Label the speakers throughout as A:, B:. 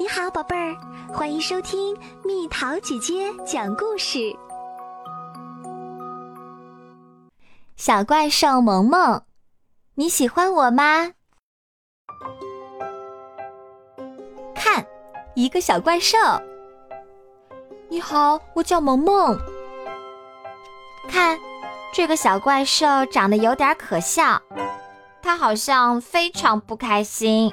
A: 你好，宝贝儿，欢迎收听蜜桃姐姐讲故事。小怪兽萌萌，你喜欢我吗？看，一个小怪兽。
B: 你好，我叫萌萌。
A: 看，这个小怪兽长得有点可笑，它好像非常不开心。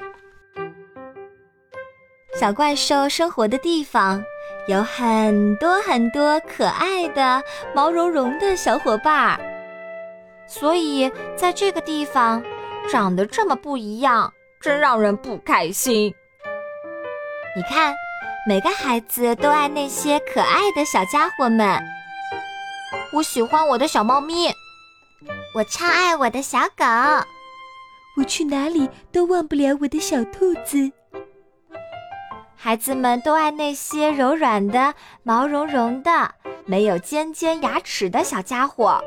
A: 小怪兽生活的地方有很多很多可爱的毛茸茸的小伙伴儿，所以在这个地方长得这么不一样，真让人不开心。你看，每个孩子都爱那些可爱的小家伙们。我喜欢我的小猫咪，我超爱我的小狗，
B: 我去哪里都忘不了我的小兔子。
A: 孩子们都爱那些柔软的、毛茸茸的、没有尖尖牙齿的小家伙，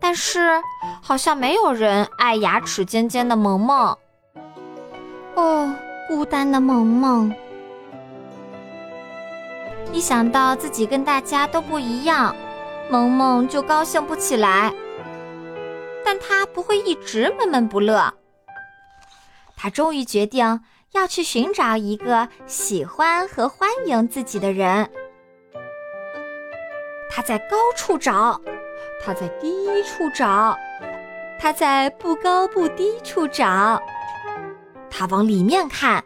A: 但是好像没有人爱牙齿尖尖的萌萌。哦，孤单的萌萌！一想到自己跟大家都不一样，萌萌就高兴不起来。但他不会一直闷闷不乐。他终于决定。要去寻找一个喜欢和欢迎自己的人。他在高处找，他在低处找，他在不高不低处找。他往里面看，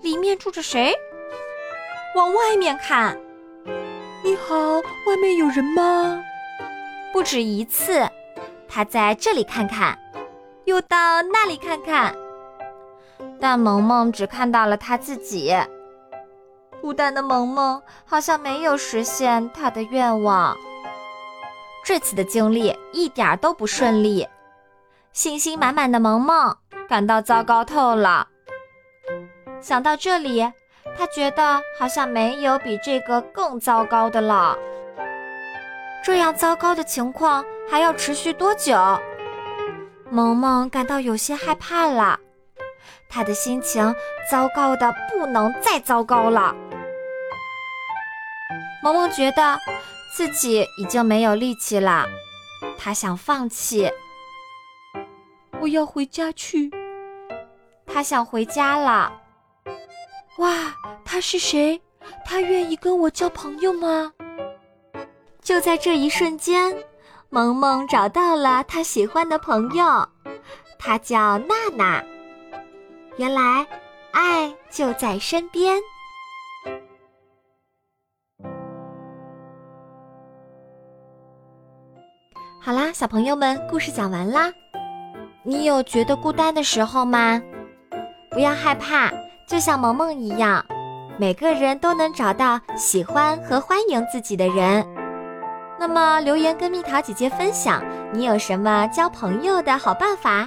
A: 里面住着谁？往外面看，
B: 你好，外面有人吗？
A: 不止一次，他在这里看看，又到那里看看。但萌萌只看到了他自己，孤单的萌萌好像没有实现他的愿望。这次的经历一点都不顺利，信心满满的萌萌感到糟糕透了。想到这里，他觉得好像没有比这个更糟糕的了。这样糟糕的情况还要持续多久？萌萌感到有些害怕了。他的心情糟糕的不能再糟糕了。萌萌觉得自己已经没有力气了，他想放弃。
B: 我要回家去。
A: 他想回家了。
B: 哇，他是谁？他愿意跟我交朋友吗？
A: 就在这一瞬间，萌萌找到了他喜欢的朋友，他叫娜娜。原来，爱就在身边。好啦，小朋友们，故事讲完啦。你有觉得孤单的时候吗？不要害怕，就像萌萌一样，每个人都能找到喜欢和欢迎自己的人。那么，留言跟蜜桃姐姐分享，你有什么交朋友的好办法？